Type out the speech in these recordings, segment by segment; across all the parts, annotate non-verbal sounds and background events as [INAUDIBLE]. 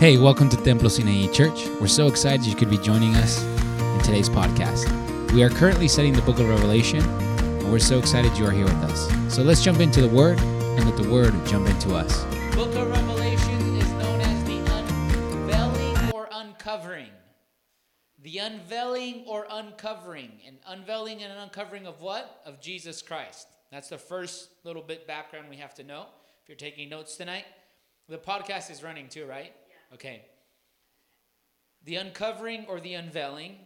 Hey, welcome to Templo Sinaí Church. We're so excited you could be joining us in today's podcast. We are currently studying the book of Revelation, and we're so excited you are here with us. So let's jump into the Word and let the Word jump into us. Book of Revelation is known as the unveiling or uncovering. The unveiling or uncovering. And unveiling and uncovering of what? Of Jesus Christ. That's the first little bit background we have to know if you're taking notes tonight. The podcast is running too, right? Okay. The uncovering or the unveiling.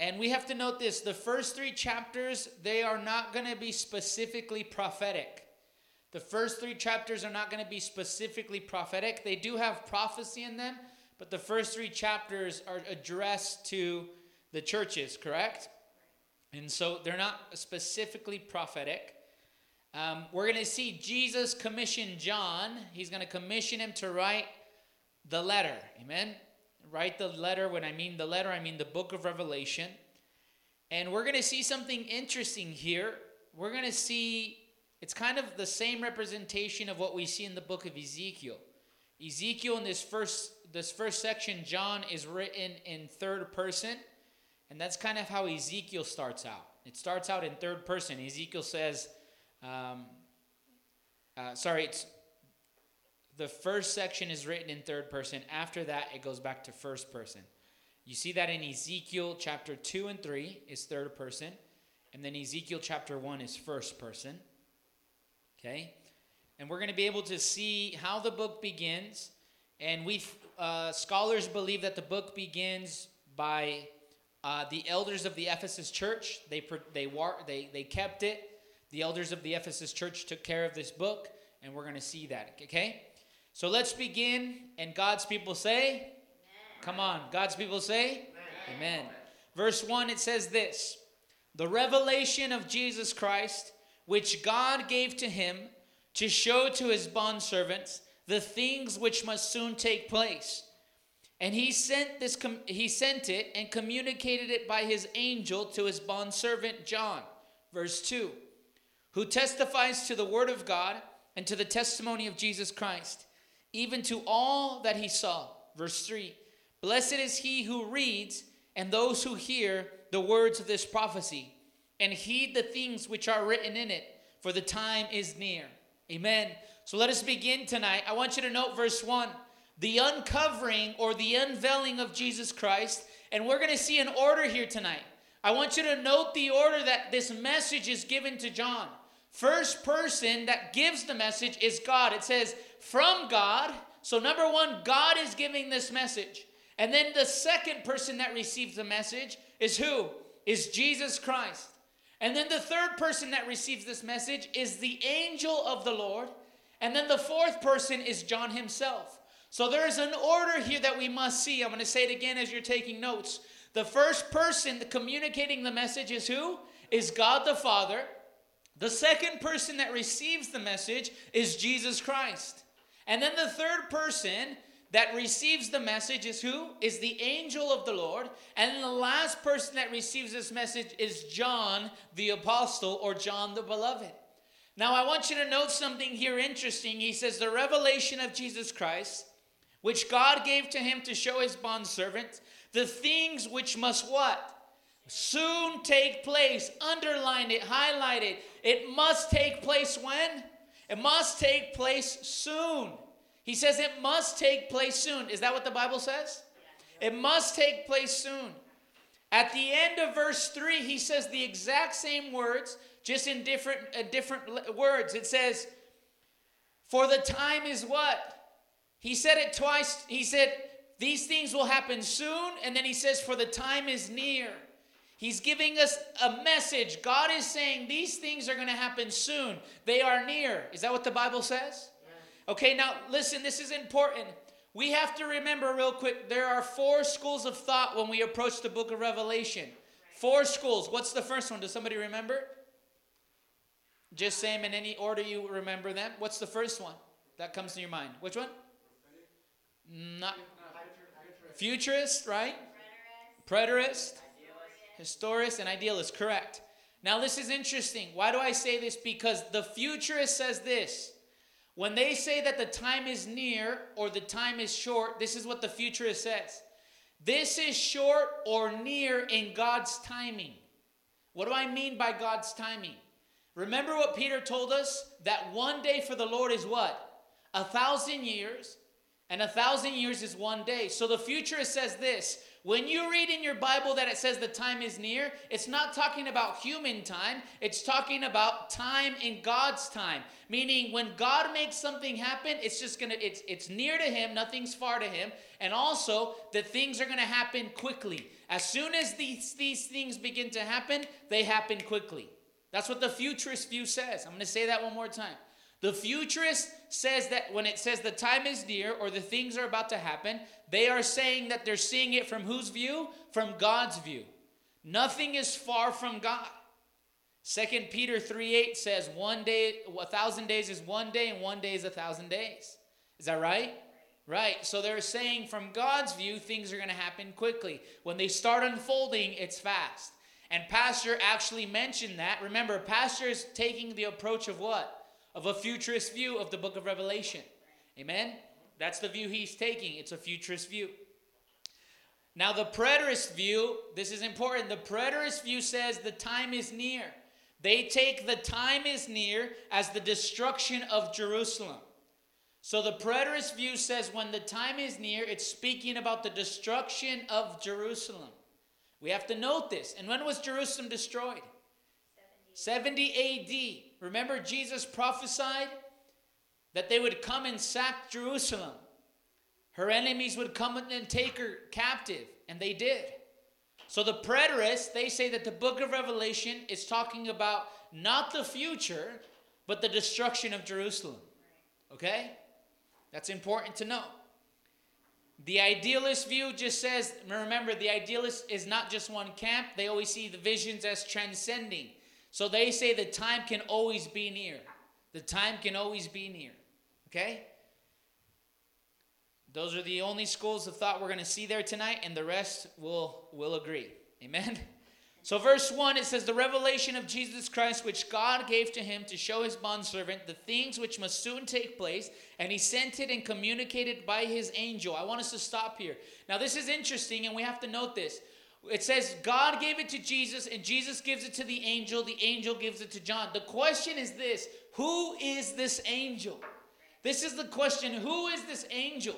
And we have to note this the first three chapters, they are not going to be specifically prophetic. The first three chapters are not going to be specifically prophetic. They do have prophecy in them, but the first three chapters are addressed to the churches, correct? And so they're not specifically prophetic. Um, we're going to see Jesus commission John. He's going to commission him to write the letter. Amen? Write the letter. When I mean the letter, I mean the book of Revelation. And we're going to see something interesting here. We're going to see it's kind of the same representation of what we see in the book of Ezekiel. Ezekiel in this first this first section, John is written in third person, and that's kind of how Ezekiel starts out. It starts out in third person. Ezekiel says, um, uh, sorry, it's the first section is written in third person. After that, it goes back to first person. You see that in Ezekiel chapter 2 and 3 is third person, and then Ezekiel chapter 1 is first person. Okay? And we're going to be able to see how the book begins. And we uh, scholars believe that the book begins by uh, the elders of the Ephesus church. They, they, war, they, they kept it. The elders of the Ephesus church took care of this book, and we're going to see that. Okay? So let's begin. And God's people say, Amen. Come on. God's people say, Amen. Amen. Verse 1, it says this The revelation of Jesus Christ which God gave to him to show to his bondservants the things which must soon take place. And he sent this com- he sent it and communicated it by his angel to his bondservant John. Verse 2. Who testifies to the word of God and to the testimony of Jesus Christ, even to all that he saw. Verse 3. Blessed is he who reads and those who hear the words of this prophecy and heed the things which are written in it, for the time is near. Amen. So let us begin tonight. I want you to note verse 1 the uncovering or the unveiling of Jesus Christ. And we're going to see an order here tonight. I want you to note the order that this message is given to John. First person that gives the message is God. It says, from God. So, number one, God is giving this message. And then the second person that receives the message is who? Is Jesus Christ. And then the third person that receives this message is the angel of the Lord. And then the fourth person is John himself. So there is an order here that we must see. I'm going to say it again as you're taking notes. The first person communicating the message is who? Is God the Father. The second person that receives the message is Jesus Christ. And then the third person that receives the message is who? Is the angel of the Lord. And the last person that receives this message is John the apostle or John the beloved. Now, I want you to note something here interesting. He says, The revelation of Jesus Christ, which God gave to him to show his bondservant, the things which must what? Soon take place. Underline it, highlight it. It must take place when? It must take place soon. He says it must take place soon. Is that what the Bible says? It must take place soon. At the end of verse 3, he says the exact same words, just in different, uh, different words. It says, For the time is what? He said it twice. He said, These things will happen soon. And then he says, For the time is near. He's giving us a message. God is saying these things are going to happen soon. They are near. Is that what the Bible says? Okay, now listen, this is important. We have to remember, real quick, there are four schools of thought when we approach the book of Revelation. Four schools. What's the first one? Does somebody remember? Just say them in any order you remember them. What's the first one that comes to your mind? Which one? Not futurist, right? Preterist, historist, and idealist. Correct. Now this is interesting. Why do I say this? Because the futurist says this When they say that the time is near or the time is short, this is what the futurist says. This is short or near in God's timing. What do I mean by God's timing? Remember what Peter told us? That one day for the Lord is what? A thousand years, and a thousand years is one day. So the futurist says this when you read in your Bible that it says the time is near, it's not talking about human time, it's talking about time in God's time. Meaning when God makes something happen, it's just going to it's it's near to him, nothing's far to him, and also that things are going to happen quickly. As soon as these these things begin to happen, they happen quickly. That's what the futurist view says. I'm going to say that one more time. The futurist says that when it says the time is near or the things are about to happen, they are saying that they're seeing it from whose view? From God's view. Nothing is far from God. Second Peter 3 8 says, one day, a thousand days is one day, and one day is a thousand days. Is that right? Right. So they're saying from God's view, things are going to happen quickly. When they start unfolding, it's fast. And Pastor actually mentioned that. Remember, Pastor is taking the approach of what? of a futurist view of the book of Revelation. Amen? That's the view he's taking. It's a futurist view. Now, the preterist view, this is important. The preterist view says the time is near. They take the time is near as the destruction of Jerusalem. So the preterist view says when the time is near, it's speaking about the destruction of Jerusalem. We have to note this. And when was Jerusalem destroyed? 70, 70 AD. Remember, Jesus prophesied that they would come and sack Jerusalem. Her enemies would come and take her captive, and they did. So the preterists, they say that the book of Revelation is talking about not the future, but the destruction of Jerusalem. Okay? That's important to know. The idealist view just says, remember, the idealist is not just one camp. They always see the visions as transcending. So they say the time can always be near. The time can always be near. Okay? Those are the only schools of thought we're going to see there tonight, and the rest will will agree. Amen. So, verse 1, it says, The revelation of Jesus Christ, which God gave to him to show his bondservant the things which must soon take place, and he sent it and communicated by his angel. I want us to stop here. Now, this is interesting, and we have to note this. It says God gave it to Jesus and Jesus gives it to the angel. The angel gives it to John. The question is this Who is this angel? This is the question. Who is this angel?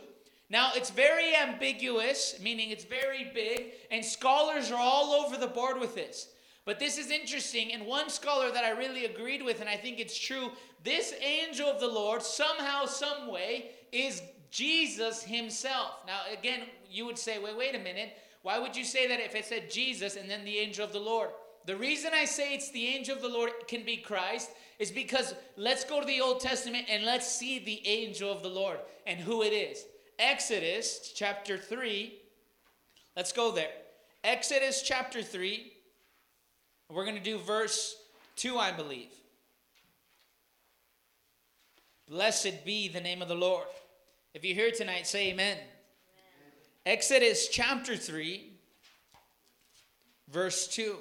Now, it's very ambiguous, meaning it's very big, and scholars are all over the board with this. But this is interesting, and one scholar that I really agreed with, and I think it's true this angel of the Lord, somehow, some way, is Jesus himself. Now, again, you would say, wait, wait a minute. Why would you say that if it said Jesus and then the angel of the Lord? The reason I say it's the angel of the Lord can be Christ is because let's go to the Old Testament and let's see the angel of the Lord and who it is. Exodus chapter 3. Let's go there. Exodus chapter 3. We're going to do verse 2, I believe. Blessed be the name of the Lord. If you're here tonight, say amen. Exodus chapter 3, verse 2.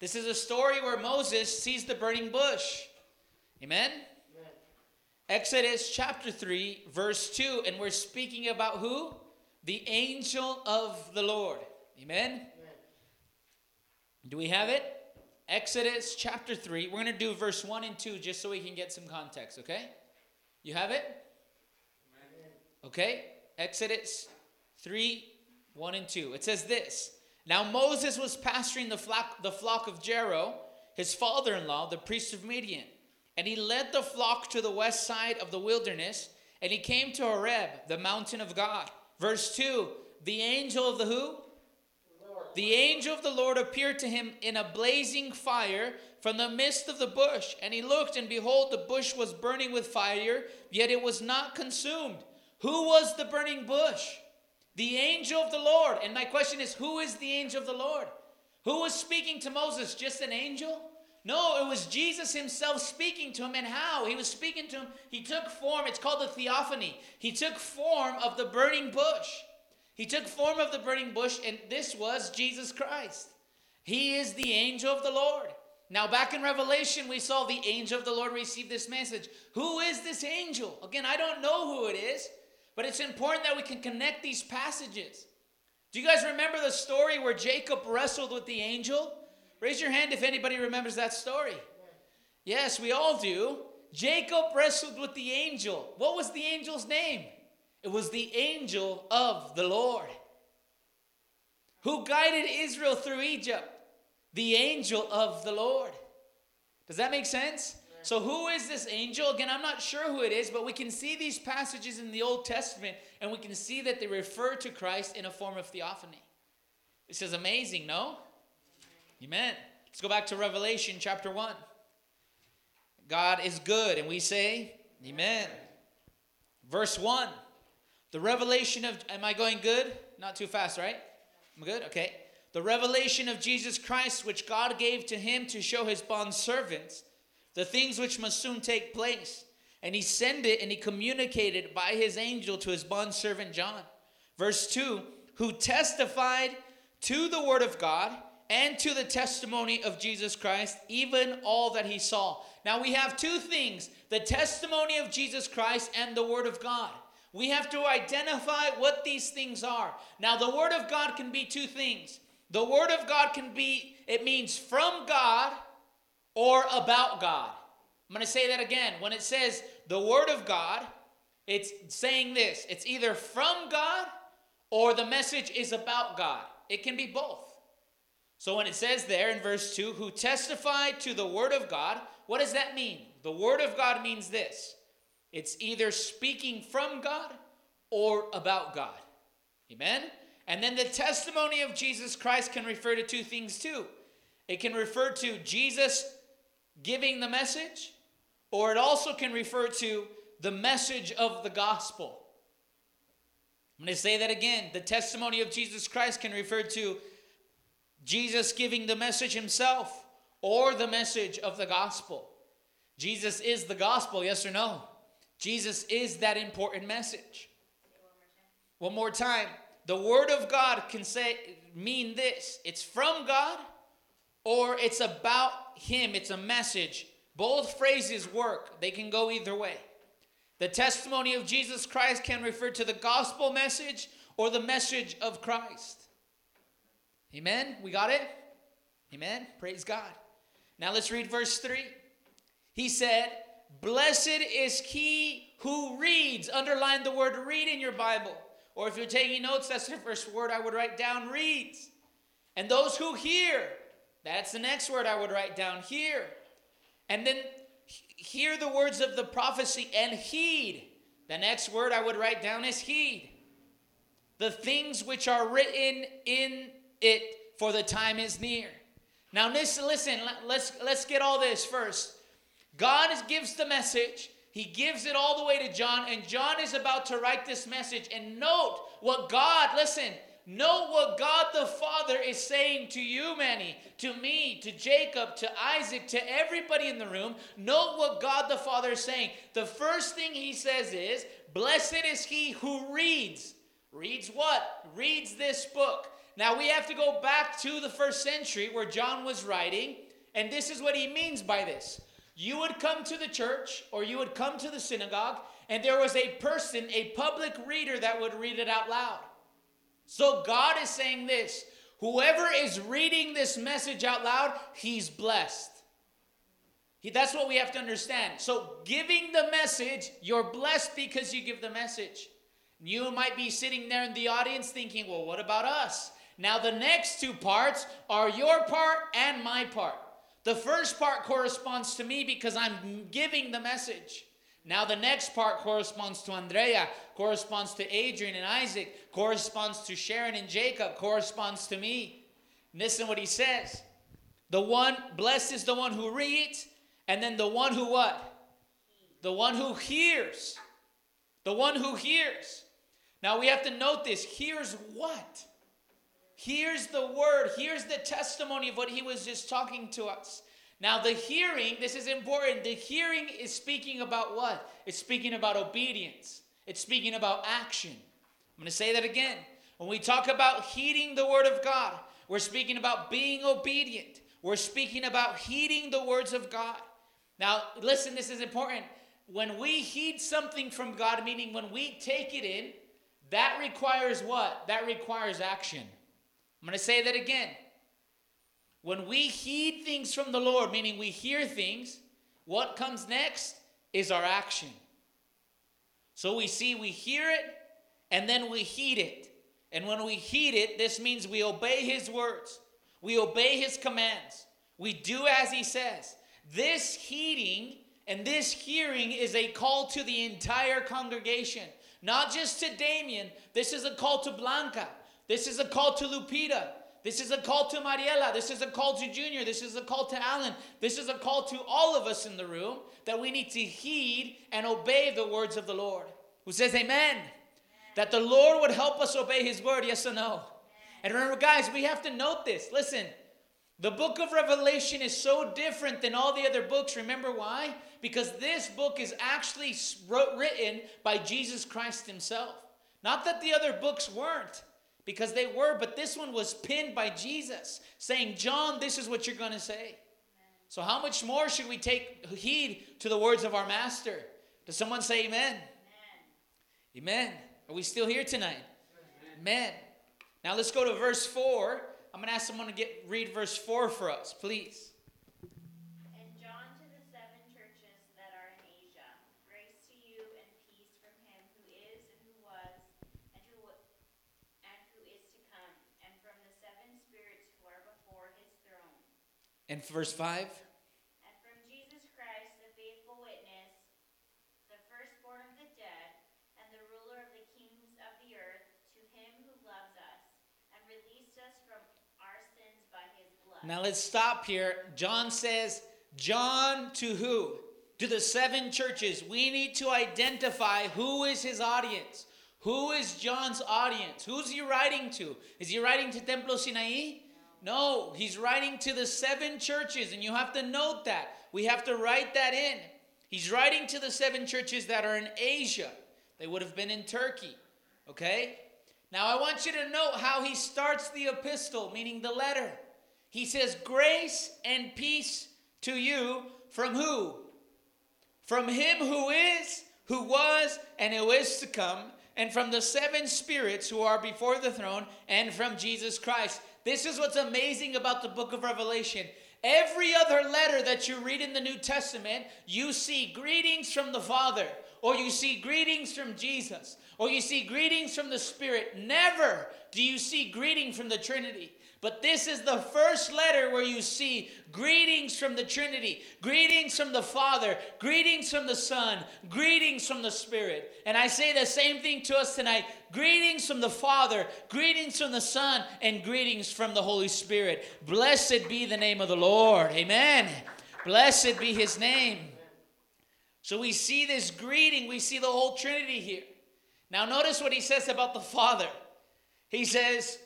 This is a story where Moses sees the burning bush. Amen? Amen? Exodus chapter 3, verse 2. And we're speaking about who? The angel of the Lord. Amen? Amen. Do we have it? Exodus chapter 3. We're going to do verse 1 and 2 just so we can get some context, okay? You have it? Okay. Exodus 3 1 and 2. It says this Now Moses was pasturing the flock, the flock of Jethro, his father in law, the priest of Midian. And he led the flock to the west side of the wilderness, and he came to Horeb, the mountain of God. Verse 2 The angel of the who? The angel of the Lord appeared to him in a blazing fire from the midst of the bush. And he looked, and behold, the bush was burning with fire, yet it was not consumed. Who was the burning bush? The angel of the Lord. And my question is who is the angel of the Lord? Who was speaking to Moses? Just an angel? No, it was Jesus himself speaking to him. And how? He was speaking to him. He took form. It's called the theophany. He took form of the burning bush. He took form of the burning bush, and this was Jesus Christ. He is the angel of the Lord. Now, back in Revelation, we saw the angel of the Lord receive this message. Who is this angel? Again, I don't know who it is, but it's important that we can connect these passages. Do you guys remember the story where Jacob wrestled with the angel? Raise your hand if anybody remembers that story. Yes, we all do. Jacob wrestled with the angel. What was the angel's name? It was the angel of the Lord who guided Israel through Egypt. The angel of the Lord. Does that make sense? So, who is this angel? Again, I'm not sure who it is, but we can see these passages in the Old Testament and we can see that they refer to Christ in a form of theophany. This is amazing, no? Amen. Let's go back to Revelation chapter 1. God is good, and we say, Amen. Verse 1. The revelation of, am I going good? Not too fast, right? I'm good? Okay. The revelation of Jesus Christ, which God gave to him to show his bond servants the things which must soon take place. And he sent it and he communicated by his angel to his bond servant John. Verse 2 Who testified to the word of God and to the testimony of Jesus Christ, even all that he saw. Now we have two things the testimony of Jesus Christ and the word of God. We have to identify what these things are. Now, the Word of God can be two things. The Word of God can be, it means from God or about God. I'm going to say that again. When it says the Word of God, it's saying this it's either from God or the message is about God. It can be both. So when it says there in verse 2, who testified to the Word of God, what does that mean? The Word of God means this it's either speaking from God or about God. Amen? And then the testimony of Jesus Christ can refer to two things too. It can refer to Jesus giving the message, or it also can refer to the message of the gospel. I'm going to say that again. The testimony of Jesus Christ can refer to Jesus giving the message himself or the message of the gospel. Jesus is the gospel, yes or no? Jesus is that important message. One more time. The word of God can say mean this. It's from God or it's about him. It's a message. Both phrases work. They can go either way. The testimony of Jesus Christ can refer to the gospel message or the message of Christ. Amen. We got it? Amen. Praise God. Now let's read verse 3. He said, Blessed is he who reads. Underline the word read in your Bible. Or if you're taking notes, that's the first word I would write down reads. And those who hear. That's the next word I would write down here. And then hear the words of the prophecy and heed. The next word I would write down is heed. The things which are written in it, for the time is near. Now, listen, listen let's, let's get all this first. God gives the message. He gives it all the way to John, and John is about to write this message. And note what God, listen, note what God the Father is saying to you, Manny, to me, to Jacob, to Isaac, to everybody in the room. Note what God the Father is saying. The first thing he says is, Blessed is he who reads. Reads what? Reads this book. Now we have to go back to the first century where John was writing, and this is what he means by this you would come to the church or you would come to the synagogue, and there was a person, a public reader, that would read it out loud. So God is saying this whoever is reading this message out loud, he's blessed. He, that's what we have to understand. So, giving the message, you're blessed because you give the message. You might be sitting there in the audience thinking, well, what about us? Now, the next two parts are your part and my part. The first part corresponds to me because I'm giving the message. Now, the next part corresponds to Andrea, corresponds to Adrian and Isaac, corresponds to Sharon and Jacob, corresponds to me. Listen what he says. The one, blessed is the one who reads, and then the one who what? The one who hears. The one who hears. Now we have to note this. Hears what? Here's the word, here's the testimony of what he was just talking to us. Now, the hearing, this is important. The hearing is speaking about what? It's speaking about obedience, it's speaking about action. I'm going to say that again. When we talk about heeding the word of God, we're speaking about being obedient. we're speaking about heeding the words of God. Now, listen, this is important. When we heed something from God, meaning when we take it in, that requires what? That requires action. I'm going to say that again. When we heed things from the Lord, meaning we hear things, what comes next is our action. So we see, we hear it, and then we heed it. And when we heed it, this means we obey His words, we obey His commands, we do as He says. This heeding and this hearing is a call to the entire congregation, not just to Damien. This is a call to Blanca. This is a call to Lupita. This is a call to Mariela. This is a call to Junior. This is a call to Alan. This is a call to all of us in the room that we need to heed and obey the words of the Lord. Who says amen? amen. That the Lord would help us obey his word, yes or no? Amen. And remember, guys, we have to note this. Listen, the book of Revelation is so different than all the other books. Remember why? Because this book is actually written by Jesus Christ himself. Not that the other books weren't, because they were, but this one was pinned by Jesus, saying, John, this is what you're going to say. So, how much more should we take heed to the words of our Master? Does someone say amen? Amen. amen. Are we still here tonight? Amen. amen. Now, let's go to verse 4. I'm going to ask someone to get read verse 4 for us, please. And verse 5. And from Jesus Christ, the faithful witness, the firstborn of the dead, and the ruler of the kings of the earth, to him who loves us and released us from our sins by his blood. Now let's stop here. John says, John to who? To the seven churches. We need to identify who is his audience. Who is John's audience? Who's he writing to? Is he writing to Templo Sinaí? No, he's writing to the seven churches, and you have to note that. We have to write that in. He's writing to the seven churches that are in Asia. They would have been in Turkey. Okay? Now I want you to note how he starts the epistle, meaning the letter. He says, Grace and peace to you from who? From him who is, who was, and who is to come, and from the seven spirits who are before the throne, and from Jesus Christ. This is what's amazing about the book of Revelation. Every other letter that you read in the New Testament, you see greetings from the Father, or you see greetings from Jesus, or you see greetings from the Spirit. Never do you see greeting from the Trinity. But this is the first letter where you see greetings from the Trinity, greetings from the Father, greetings from the Son, greetings from the Spirit. And I say the same thing to us tonight greetings from the Father, greetings from the Son, and greetings from the Holy Spirit. Blessed be the name of the Lord. Amen. Blessed be his name. So we see this greeting, we see the whole Trinity here. Now, notice what he says about the Father. He says,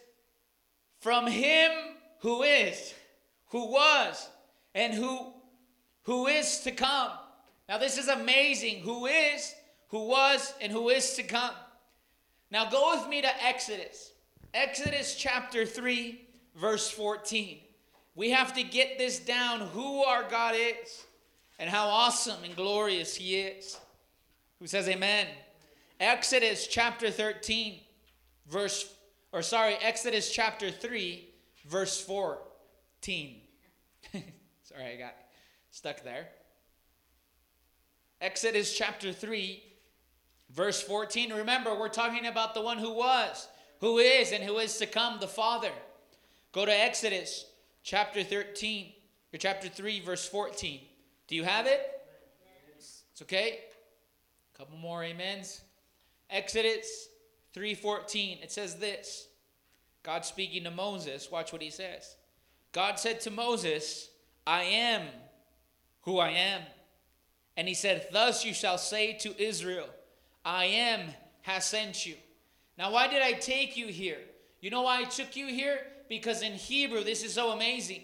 from him who is, who was, and who who is to come. Now this is amazing. Who is, who was, and who is to come. Now go with me to Exodus. Exodus chapter 3, verse 14. We have to get this down who our God is and how awesome and glorious He is. Who says amen? Exodus chapter 13, verse or sorry, Exodus chapter 3, verse 14. [LAUGHS] sorry, I got stuck there. Exodus chapter 3, verse 14. Remember, we're talking about the one who was, who is, and who is to come, the Father. Go to Exodus chapter 13, or chapter 3, verse 14. Do you have it? It's okay. A couple more amens. Exodus 3:14 it says this. God speaking to Moses, watch what he says. God said to Moses, I am who I am. And he said, Thus you shall say to Israel, I am has sent you. Now, why did I take you here? You know why I took you here? Because in Hebrew, this is so amazing.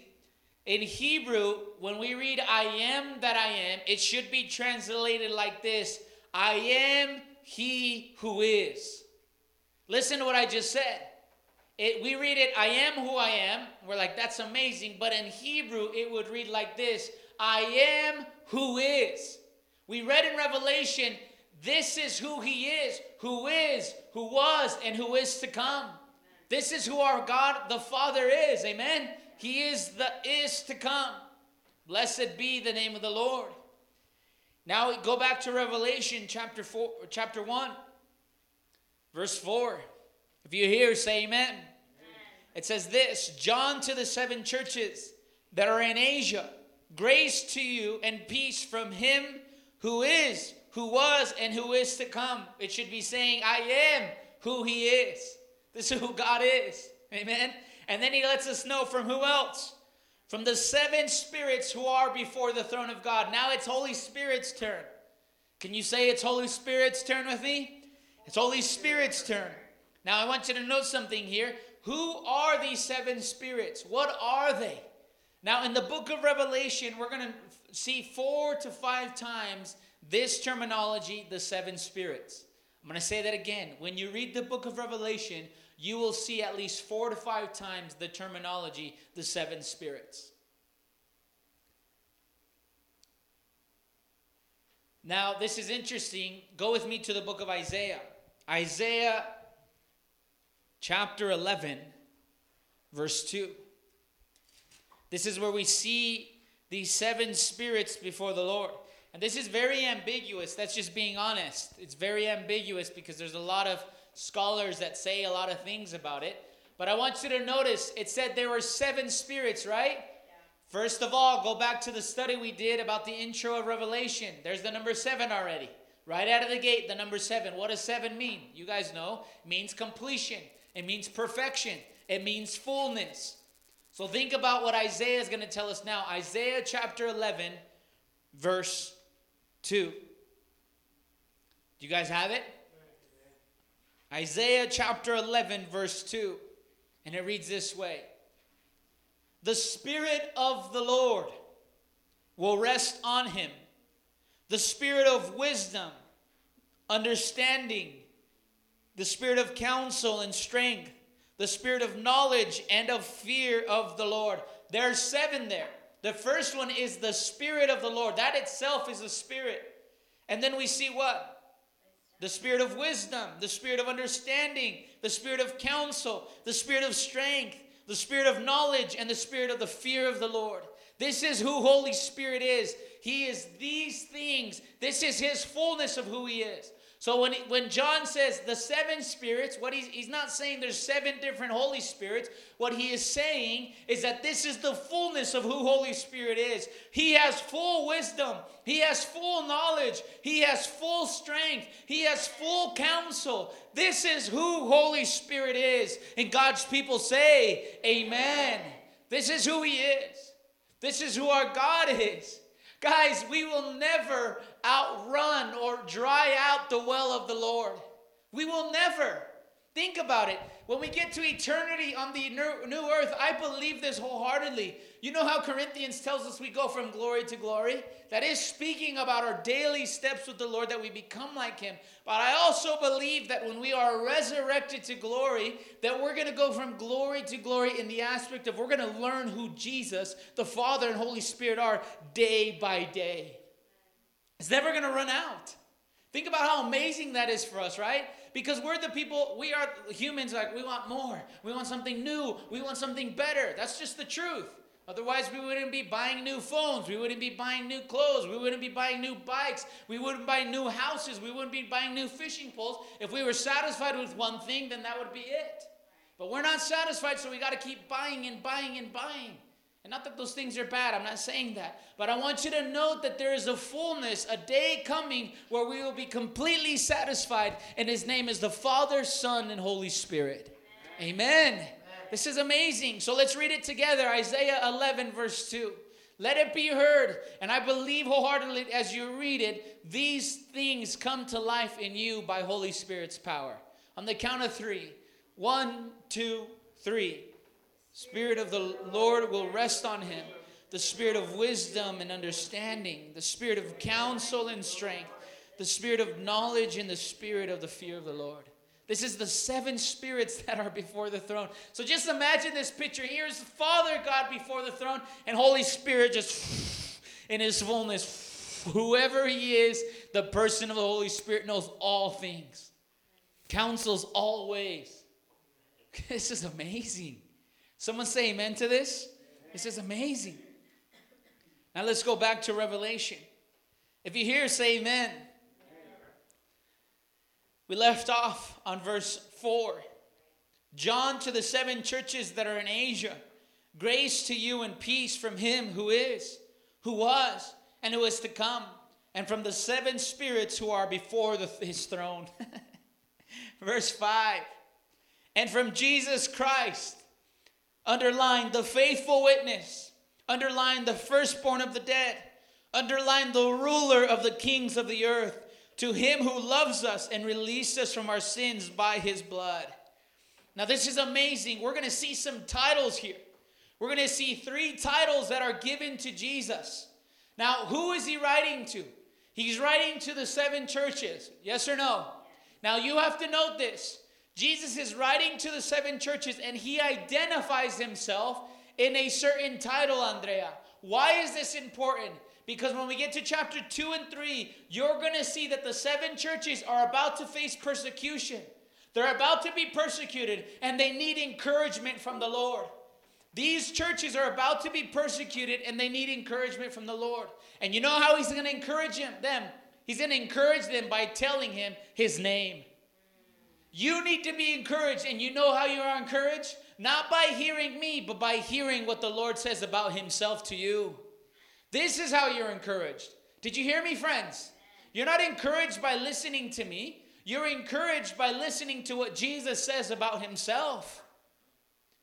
In Hebrew, when we read I am that I am, it should be translated like this I am he who is. Listen to what I just said. It, we read it, I am who I am. We're like, that's amazing. But in Hebrew, it would read like this I am who is. We read in Revelation, this is who he is, who is, who was, and who is to come. This is who our God the Father is. Amen. He is the is to come. Blessed be the name of the Lord. Now go back to Revelation chapter 4 chapter 1 verse 4. If you hear say amen. amen. It says this, John to the seven churches that are in Asia, grace to you and peace from him who is, who was and who is to come. It should be saying I am who he is. This is who God is. Amen. And then he lets us know from who else? From the seven spirits who are before the throne of God. Now it's Holy Spirit's turn. Can you say it's Holy Spirit's turn with me? It's Holy Spirit's turn. Now I want you to know something here. Who are these seven spirits? What are they? Now in the book of Revelation, we're going to see four to five times this terminology, the seven spirits. I'm going to say that again. When you read the book of Revelation, you will see at least four to five times the terminology, the seven spirits. Now, this is interesting. Go with me to the book of Isaiah. Isaiah chapter 11, verse 2. This is where we see these seven spirits before the Lord. And this is very ambiguous. That's just being honest. It's very ambiguous because there's a lot of scholars that say a lot of things about it. But I want you to notice it said there were seven spirits, right? Yeah. First of all, go back to the study we did about the intro of Revelation. There's the number seven already. Right out of the gate, the number seven. What does seven mean? You guys know. It means completion, it means perfection, it means fullness. So think about what Isaiah is going to tell us now. Isaiah chapter 11, verse 2. Do you guys have it? Isaiah chapter 11, verse 2. And it reads this way The Spirit of the Lord will rest on him, the Spirit of wisdom, understanding, the Spirit of counsel and strength, the Spirit of knowledge and of fear of the Lord. There are seven there. The first one is the Spirit of the Lord. That itself is a spirit. And then we see what? The spirit of wisdom, the spirit of understanding, the spirit of counsel, the spirit of strength, the spirit of knowledge, and the spirit of the fear of the Lord. This is who Holy Spirit is. He is these things. This is his fullness of who he is. So when, when John says the seven spirits, what he's, he's not saying there's seven different Holy Spirits. What he is saying is that this is the fullness of who Holy Spirit is. He has full wisdom. He has full knowledge. He has full strength. He has full counsel. This is who Holy Spirit is. And God's people say, Amen. This is who he is. This is who our God is. Guys, we will never outrun or dry out the well of the Lord. We will never. Think about it. When we get to eternity on the new earth, I believe this wholeheartedly. You know how Corinthians tells us we go from glory to glory? That is speaking about our daily steps with the Lord that we become like him. But I also believe that when we are resurrected to glory, that we're going to go from glory to glory in the aspect of we're going to learn who Jesus, the Father and Holy Spirit are day by day. It's never going to run out. Think about how amazing that is for us, right? Because we're the people, we are humans, like we want more. We want something new. We want something better. That's just the truth. Otherwise, we wouldn't be buying new phones. We wouldn't be buying new clothes. We wouldn't be buying new bikes. We wouldn't buy new houses. We wouldn't be buying new fishing poles. If we were satisfied with one thing, then that would be it. But we're not satisfied, so we got to keep buying and buying and buying. And not that those things are bad, I'm not saying that. But I want you to note that there is a fullness, a day coming where we will be completely satisfied. And His name is the Father, Son, and Holy Spirit. Amen. Amen. This is amazing. So let's read it together Isaiah 11, verse 2. Let it be heard, and I believe wholeheartedly as you read it, these things come to life in you by Holy Spirit's power. On the count of three one, two, three. Spirit of the Lord will rest on him. The spirit of wisdom and understanding, the spirit of counsel and strength, the spirit of knowledge and the spirit of the fear of the Lord. This is the seven spirits that are before the throne. So just imagine this picture. Here's Father God before the throne, and Holy Spirit just [SNIFFS] in his fullness. [SNIFFS] Whoever he is, the person of the Holy Spirit knows all things, counsels all ways. [LAUGHS] This is amazing. Someone say amen to this. This is amazing. Now let's go back to Revelation. If you hear, say amen. We left off on verse 4. John to the seven churches that are in Asia, grace to you and peace from him who is, who was, and who is to come, and from the seven spirits who are before the, his throne. [LAUGHS] verse 5. And from Jesus Christ, underline the faithful witness, underline the firstborn of the dead, underline the ruler of the kings of the earth to him who loves us and released us from our sins by his blood. Now, this is amazing. We're going to see some titles here. We're going to see three titles that are given to Jesus. Now, who is he writing to? He's writing to the seven churches. Yes or no? Now, you have to note this. Jesus is writing to the seven churches and he identifies himself in a certain title, Andrea. Why is this important? Because when we get to chapter 2 and 3, you're going to see that the seven churches are about to face persecution. They're about to be persecuted and they need encouragement from the Lord. These churches are about to be persecuted and they need encouragement from the Lord. And you know how he's going to encourage them? He's going to encourage them by telling him his name. You need to be encouraged, and you know how you are encouraged? Not by hearing me, but by hearing what the Lord says about himself to you. This is how you're encouraged. Did you hear me, friends? You're not encouraged by listening to me. You're encouraged by listening to what Jesus says about himself.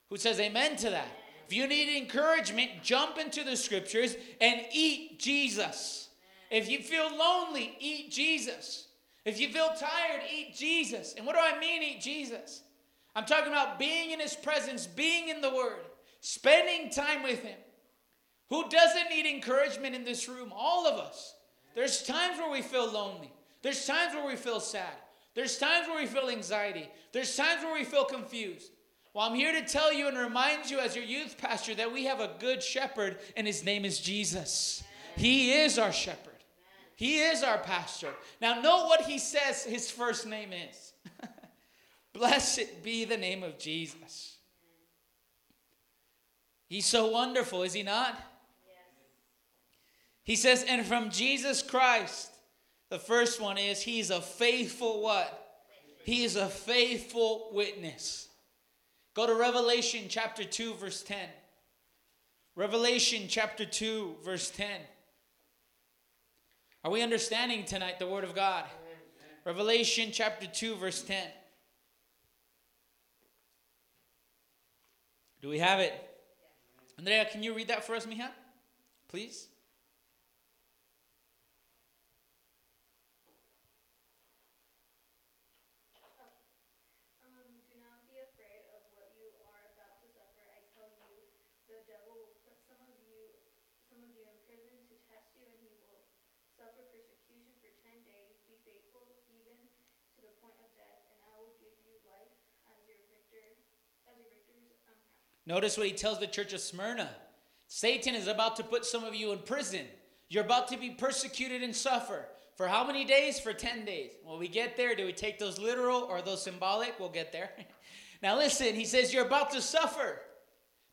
Who says amen to that? If you need encouragement, jump into the scriptures and eat Jesus. If you feel lonely, eat Jesus. If you feel tired, eat Jesus. And what do I mean, eat Jesus? I'm talking about being in his presence, being in the word, spending time with him. Who doesn't need encouragement in this room? All of us. There's times where we feel lonely. There's times where we feel sad. There's times where we feel anxiety. There's times where we feel confused. Well, I'm here to tell you and remind you, as your youth pastor, that we have a good shepherd, and his name is Jesus. He is our shepherd, he is our pastor. Now, note what he says his first name is [LAUGHS] Blessed be the name of Jesus. He's so wonderful, is he not? He says, and from Jesus Christ, the first one is he's a faithful what? He is a faithful witness. Go to Revelation chapter 2, verse 10. Revelation chapter 2, verse 10. Are we understanding tonight the Word of God? Revelation chapter 2, verse 10. Do we have it? Andrea, can you read that for us, Mija? Please. Um, do not be afraid of what you are about to suffer. I tell you, the devil will put some of you, some of you in prison to test you, and you will suffer persecution for ten days. Be faithful even to the point of death, and I will give you life as your victor, as your victor's um, crown. Notice what he tells the church of Smyrna. Satan is about to put some of you in prison. You're about to be persecuted and suffer. For how many days? For 10 days. When we get there, do we take those literal or those symbolic? We'll get there. [LAUGHS] now listen, he says you're about to suffer.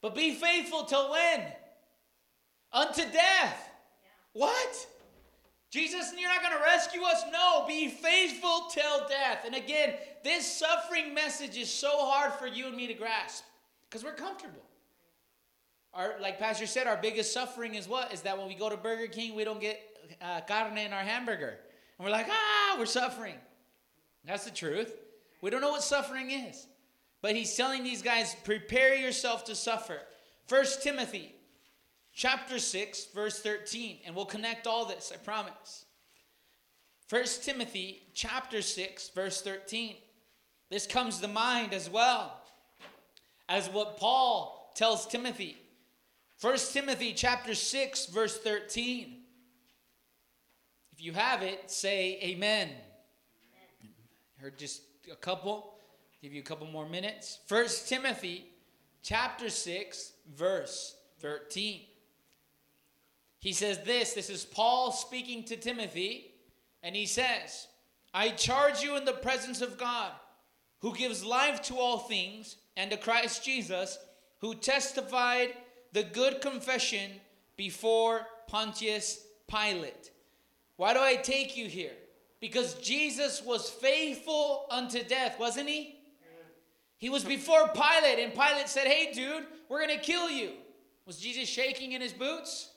But be faithful till when? Unto death. What? Jesus, and you're not going to rescue us? No, be faithful till death. And again, this suffering message is so hard for you and me to grasp because we're comfortable. Our, like Pastor said, our biggest suffering is what? Is that when we go to Burger King, we don't get uh, carne in our hamburger. And we're like, ah, we're suffering. That's the truth. We don't know what suffering is. But he's telling these guys, prepare yourself to suffer. First Timothy chapter 6, verse 13. And we'll connect all this, I promise. First Timothy chapter 6, verse 13. This comes to mind as well as what Paul tells Timothy. 1 Timothy chapter 6 verse 13. If you have it, say amen. Heard just a couple. Give you a couple more minutes. First Timothy chapter 6, verse 13. He says this, this is Paul speaking to Timothy, and he says, I charge you in the presence of God, who gives life to all things, and to Christ Jesus, who testified the good confession before Pontius Pilate. Why do I take you here? Because Jesus was faithful unto death, wasn't he? He was before Pilate, and Pilate said, Hey, dude, we're going to kill you. Was Jesus shaking in his boots?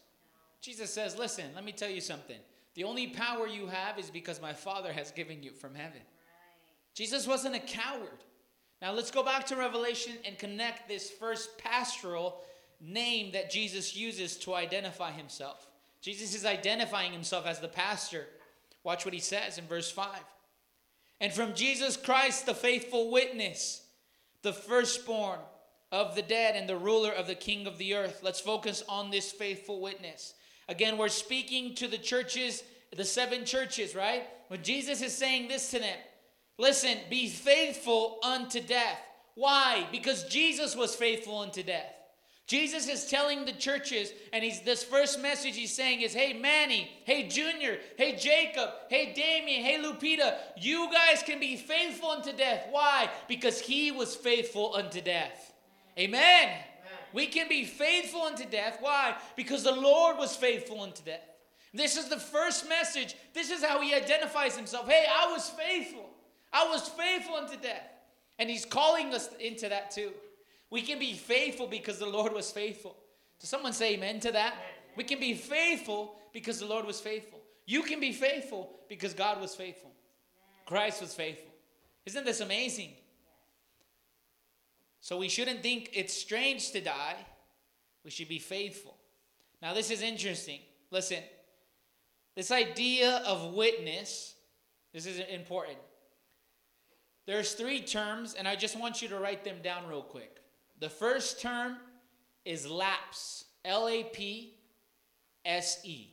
Jesus says, Listen, let me tell you something. The only power you have is because my Father has given you from heaven. Jesus wasn't a coward. Now let's go back to Revelation and connect this first pastoral name that Jesus uses to identify himself. Jesus is identifying himself as the pastor. Watch what he says in verse 5. And from Jesus Christ, the faithful witness, the firstborn of the dead and the ruler of the king of the earth. Let's focus on this faithful witness. Again, we're speaking to the churches, the seven churches, right? When Jesus is saying this to them, listen, be faithful unto death. Why? Because Jesus was faithful unto death. Jesus is telling the churches, and he's this first message he's saying is, Hey Manny, hey Junior, hey Jacob, hey Damien, hey Lupita, you guys can be faithful unto death. Why? Because he was faithful unto death. Amen. We can be faithful unto death. Why? Because the Lord was faithful unto death. This is the first message. This is how he identifies himself. Hey, I was faithful. I was faithful unto death. And he's calling us into that too. We can be faithful because the Lord was faithful. Does someone say amen to that? We can be faithful because the Lord was faithful. You can be faithful because God was faithful. Christ was faithful. Isn't this amazing? So we shouldn't think it's strange to die. We should be faithful. Now, this is interesting. Listen, this idea of witness, this is important. There's three terms, and I just want you to write them down real quick. The first term is lapse. L A P S E.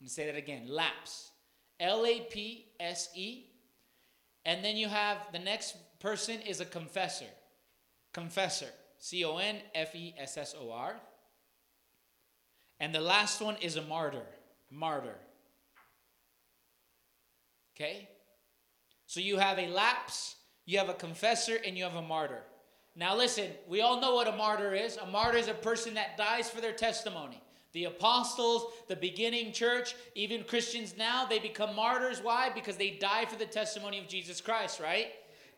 I'm going to say that again lapse. L A P S E. And then you have the next person is a confessor. Confessor. C O N F E S S O R. And the last one is a martyr. Martyr. Okay? So you have a lapse, you have a confessor, and you have a martyr. Now, listen, we all know what a martyr is. A martyr is a person that dies for their testimony. The apostles, the beginning church, even Christians now, they become martyrs. Why? Because they die for the testimony of Jesus Christ, right?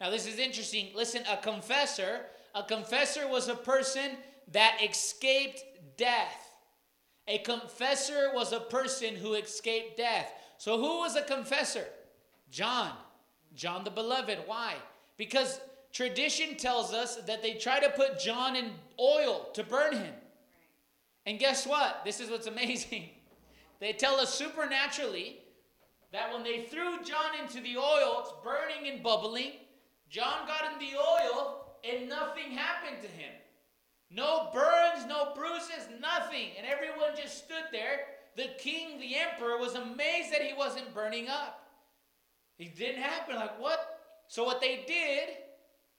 Now, this is interesting. Listen, a confessor, a confessor was a person that escaped death. A confessor was a person who escaped death. So, who was a confessor? John. John the Beloved. Why? Because Tradition tells us that they try to put John in oil to burn him. And guess what? This is what's [LAUGHS] amazing. They tell us supernaturally that when they threw John into the oil, it's burning and bubbling. John got in the oil and nothing happened to him. No burns, no bruises, nothing. And everyone just stood there. The king, the emperor, was amazed that he wasn't burning up. It didn't happen. Like, what? So, what they did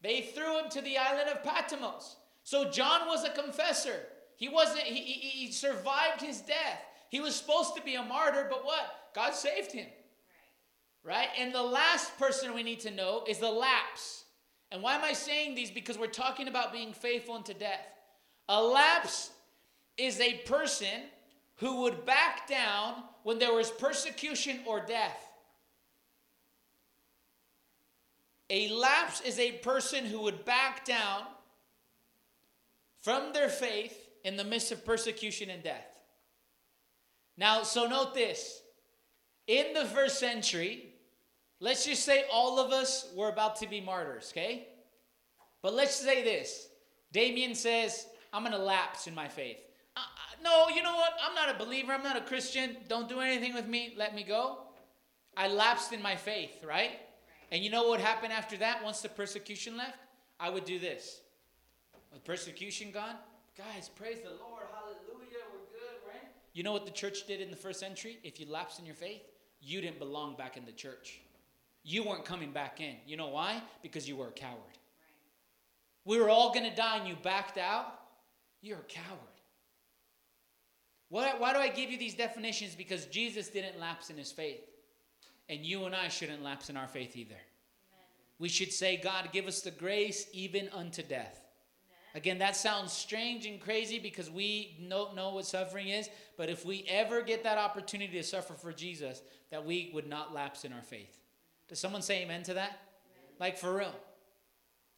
they threw him to the island of Patmos. So John was a confessor. He wasn't, he, he, he, survived his death. He was supposed to be a martyr, but what? God saved him. Right. right? And the last person we need to know is the lapse. And why am I saying these? Because we're talking about being faithful unto death. A lapse is a person who would back down when there was persecution or death. A lapse is a person who would back down from their faith in the midst of persecution and death. Now, so note this. In the first century, let's just say all of us were about to be martyrs, okay? But let's say this Damien says, I'm to lapse in my faith. Uh, uh, no, you know what? I'm not a believer. I'm not a Christian. Don't do anything with me. Let me go. I lapsed in my faith, right? And you know what happened after that once the persecution left? I would do this. With persecution gone, guys, praise the Lord. Hallelujah. We're good, right? You know what the church did in the first century? If you lapsed in your faith, you didn't belong back in the church. You weren't coming back in. You know why? Because you were a coward. we were all going to die and you backed out, you're a coward. Why, why do I give you these definitions? Because Jesus didn't lapse in his faith. And you and I shouldn't lapse in our faith either. We should say, God, give us the grace even unto death. Again, that sounds strange and crazy because we don't know what suffering is. But if we ever get that opportunity to suffer for Jesus, that we would not lapse in our faith. Does someone say amen to that? Like for real.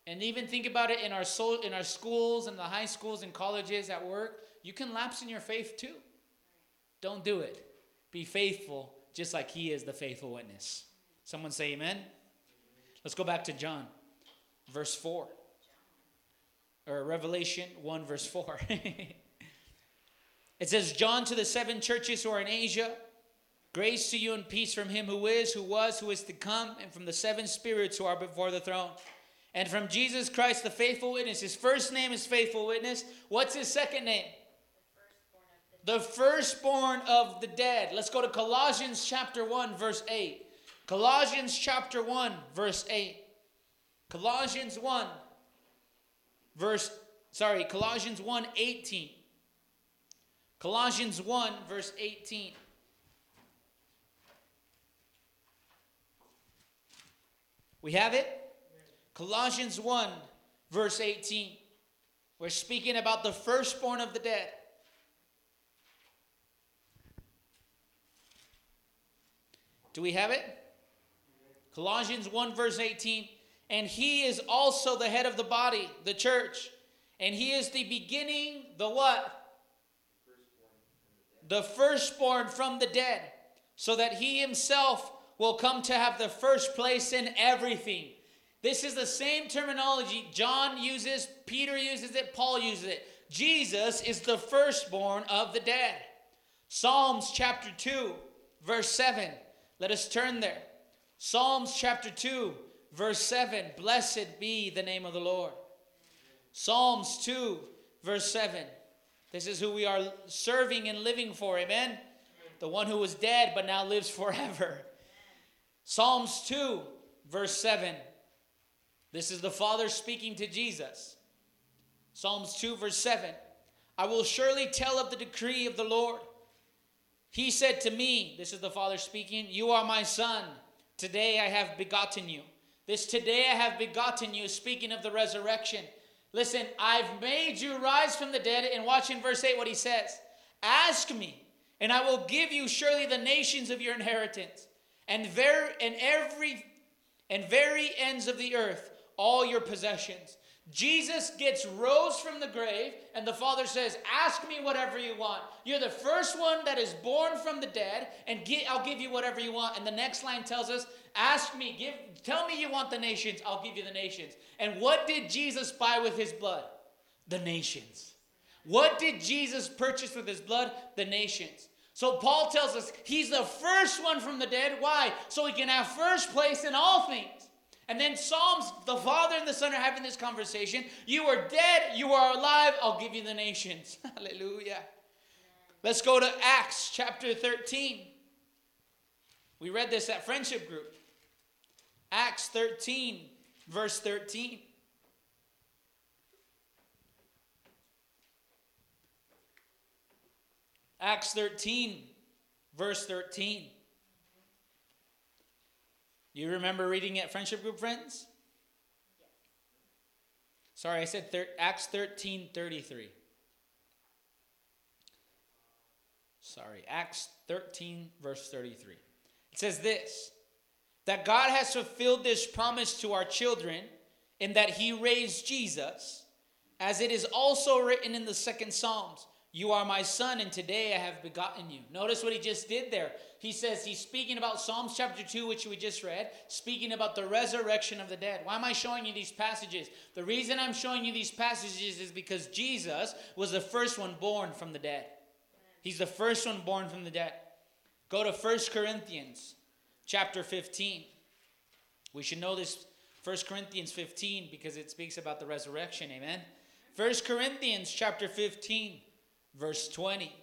And even think about it in our soul, in our schools and the high schools and colleges at work. You can lapse in your faith too. Don't do it. Be faithful, just like He is the faithful witness. Someone say Amen. Let's go back to John, verse four, or Revelation one, verse four. [LAUGHS] it says, "John to the seven churches who are in Asia." Grace to you and peace from him who is, who was, who is to come, and from the seven spirits who are before the throne and from Jesus Christ, the faithful witness. His first name is faithful witness. What's his second name? The firstborn of the dead. Let's go to Colossians chapter 1, verse 8. Colossians chapter 1, verse 8. Colossians 1, verse, sorry, Colossians 1, 18. Colossians 1, verse 18. We have it? Colossians 1, verse 18. We're speaking about the firstborn of the dead. Do we have it? Colossians 1, verse 18. And he is also the head of the body, the church. And he is the beginning, the what? The firstborn from the dead, so that he himself will come to have the first place in everything. This is the same terminology John uses, Peter uses it, Paul uses it. Jesus is the firstborn of the dead. Psalms chapter 2, verse 7. Let us turn there. Psalms chapter 2, verse 7. Blessed be the name of the Lord. Psalms 2, verse 7. This is who we are serving and living for. Amen. The one who was dead but now lives forever. Psalms 2, verse 7. This is the Father speaking to Jesus. Psalms 2, verse 7. I will surely tell of the decree of the Lord. He said to me, This is the Father speaking, You are my Son. Today I have begotten you. This today I have begotten you, speaking of the resurrection. Listen, I've made you rise from the dead. And watch in verse 8 what he says Ask me, and I will give you surely the nations of your inheritance, and, ver- and every and very ends of the earth all your possessions. Jesus gets rose from the grave, and the Father says, Ask me whatever you want. You're the first one that is born from the dead, and get, I'll give you whatever you want. And the next line tells us, Ask me, give, tell me you want the nations, I'll give you the nations. And what did Jesus buy with his blood? The nations. What did Jesus purchase with his blood? The nations. So Paul tells us he's the first one from the dead. Why? So he can have first place in all things. And then Psalms, the Father and the Son are having this conversation. You are dead, you are alive, I'll give you the nations. [LAUGHS] Hallelujah. Let's go to Acts chapter 13. We read this at Friendship Group. Acts 13, verse 13. Acts 13, verse 13. You remember reading at Friendship Group, friends? Sorry, I said thir- Acts 13 33. Sorry, Acts 13, verse 33. It says this that God has fulfilled this promise to our children in that He raised Jesus, as it is also written in the second Psalms. You are my son, and today I have begotten you. Notice what he just did there. He says he's speaking about Psalms chapter 2, which we just read, speaking about the resurrection of the dead. Why am I showing you these passages? The reason I'm showing you these passages is because Jesus was the first one born from the dead. He's the first one born from the dead. Go to 1 Corinthians chapter 15. We should know this 1 Corinthians 15 because it speaks about the resurrection. Amen. 1 Corinthians chapter 15 verse 20.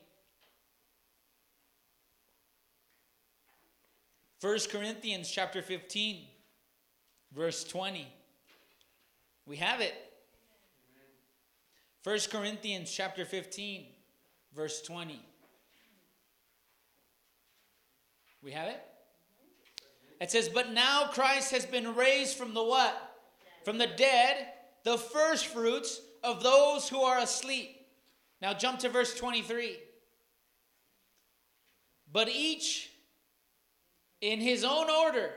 1 Corinthians chapter 15, verse 20. We have it. 1 Corinthians chapter 15, verse 20. We have it? It says, But now Christ has been raised from the what? From the dead, the first fruits of those who are asleep. Now jump to verse 23. But each in his own order.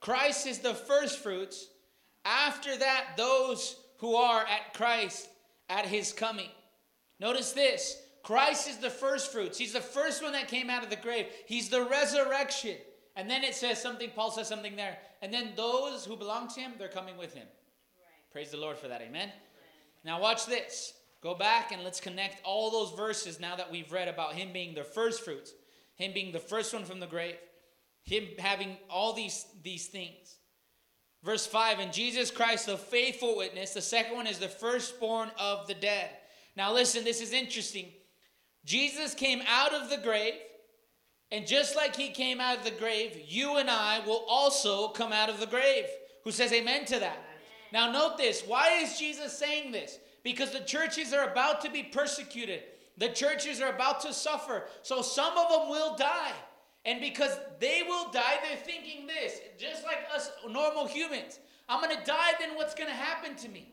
Christ is the first fruits. After that, those who are at Christ at his coming. Notice this Christ is the first fruits. He's the first one that came out of the grave. He's the resurrection. And then it says something, Paul says something there. And then those who belong to him, they're coming with him. Right. Praise the Lord for that. Amen. Now, watch this. Go back and let's connect all those verses now that we've read about him being the first fruits, him being the first one from the grave, him having all these, these things. Verse 5 And Jesus Christ, the faithful witness. The second one is the firstborn of the dead. Now, listen, this is interesting. Jesus came out of the grave, and just like he came out of the grave, you and I will also come out of the grave. Who says amen to that? Now, note this. Why is Jesus saying this? Because the churches are about to be persecuted, the churches are about to suffer. So, some of them will die. And because they will die, they're thinking this, just like us normal humans. I'm going to die, then what's going to happen to me?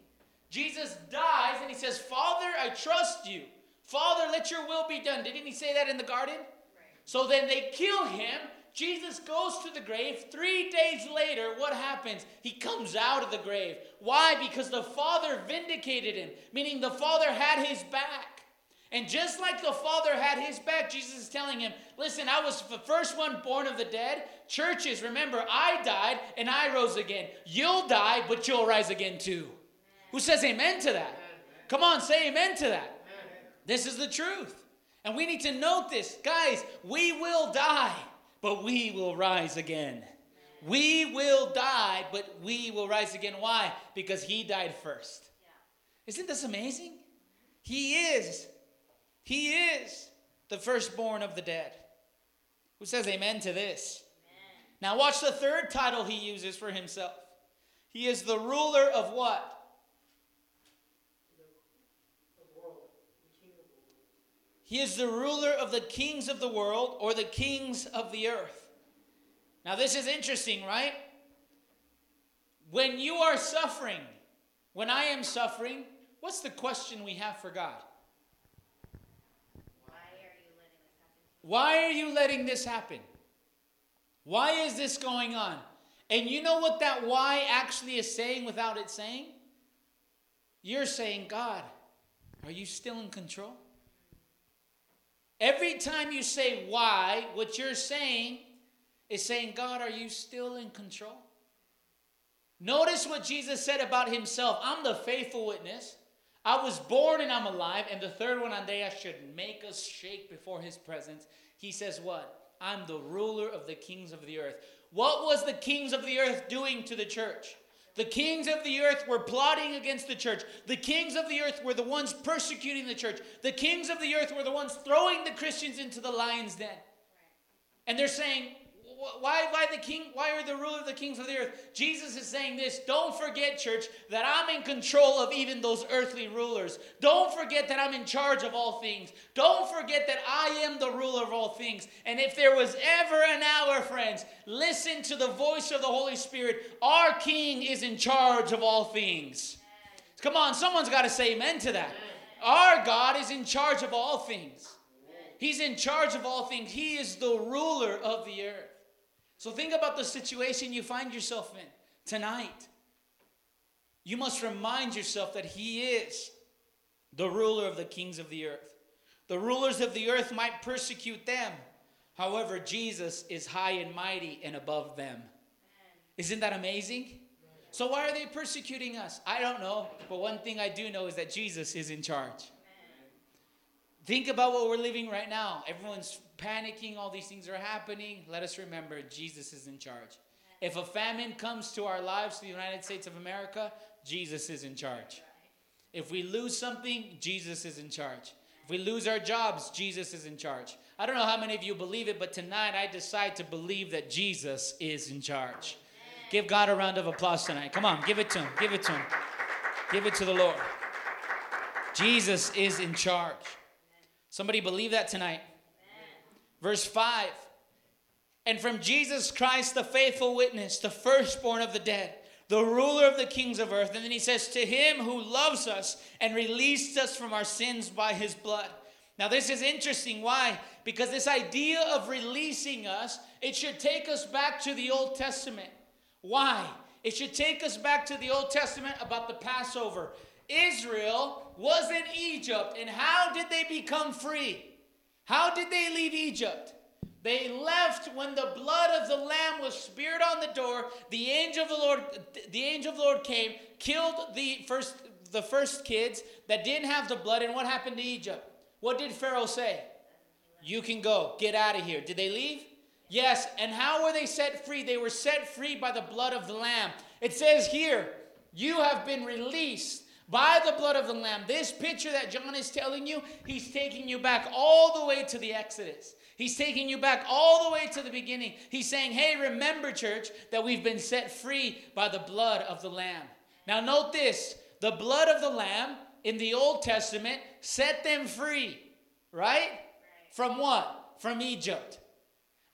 Jesus dies and he says, Father, I trust you. Father, let your will be done. Didn't he say that in the garden? So then they kill him. Jesus goes to the grave. Three days later, what happens? He comes out of the grave. Why? Because the Father vindicated him, meaning the Father had his back. And just like the Father had his back, Jesus is telling him, Listen, I was the first one born of the dead. Churches, remember, I died and I rose again. You'll die, but you'll rise again too. Who says amen to that? Come on, say amen to that. This is the truth. And we need to note this. Guys, we will die, but we will rise again. We will die, but we will rise again. Why? Because he died first. Isn't this amazing? He is. He is the firstborn of the dead. Who says amen to this? Now, watch the third title he uses for himself. He is the ruler of what? He is the ruler of the kings of the world or the kings of the earth. Now, this is interesting, right? When you are suffering, when I am suffering, what's the question we have for God? Why are you letting this happen? Why is this going on? And you know what that why actually is saying without it saying? You're saying, God, are you still in control? Every time you say why, what you're saying is saying, God, are you still in control? Notice what Jesus said about himself I'm the faithful witness. I was born and I'm alive. And the third one on day I should make us shake before his presence. He says, What? I'm the ruler of the kings of the earth. What was the kings of the earth doing to the church? The kings of the earth were plotting against the church. The kings of the earth were the ones persecuting the church. The kings of the earth were the ones throwing the Christians into the lion's den. And they're saying, "Wh- why, why the king? Why are the ruler of the kings of the earth? Jesus is saying this. Don't forget, church, that I'm in control of even those earthly rulers. Don't forget that I'm in charge of all things. Don't forget that I am the ruler of all things. And if there was ever an hour, friends, listen to the voice of the Holy Spirit. Our King is in charge of all things. Come on, someone's got to say amen to that. Our God is in charge of all things. He's in charge of all things. He is the ruler of the earth. So think about the situation you find yourself in tonight. You must remind yourself that He is the ruler of the kings of the earth. The rulers of the earth might persecute them. However, Jesus is high and mighty and above them. Isn't that amazing? So, why are they persecuting us? I don't know. But one thing I do know is that Jesus is in charge. Think about what we're living right now. Everyone's panicking, all these things are happening. Let us remember Jesus is in charge. If a famine comes to our lives, to the United States of America, Jesus is in charge. If we lose something, Jesus is in charge. If we lose our jobs, Jesus is in charge. I don't know how many of you believe it, but tonight I decide to believe that Jesus is in charge. Give God a round of applause tonight. Come on, give it to Him. Give it to Him. Give it to the Lord. Jesus is in charge. Somebody believe that tonight. Verse 5 And from Jesus Christ, the faithful witness, the firstborn of the dead, the ruler of the kings of earth. And then he says, To him who loves us and released us from our sins by his blood. Now, this is interesting. Why? Because this idea of releasing us, it should take us back to the Old Testament. Why? It should take us back to the Old Testament about the Passover. Israel was in Egypt, and how did they become free? How did they leave Egypt? They left when the blood of the lamb was speared on the door. The angel of the Lord, the angel of the Lord came, killed the first the first kids that didn't have the blood. And what happened to Egypt? What did Pharaoh say? You can go. Get out of here. Did they leave? Yes. And how were they set free? They were set free by the blood of the lamb. It says here, you have been released by the blood of the lamb. This picture that John is telling you, he's taking you back all the way to the Exodus. He's taking you back all the way to the beginning. He's saying, Hey, remember, church, that we've been set free by the blood of the Lamb. Now, note this the blood of the Lamb in the Old Testament set them free, right? From what? From Egypt.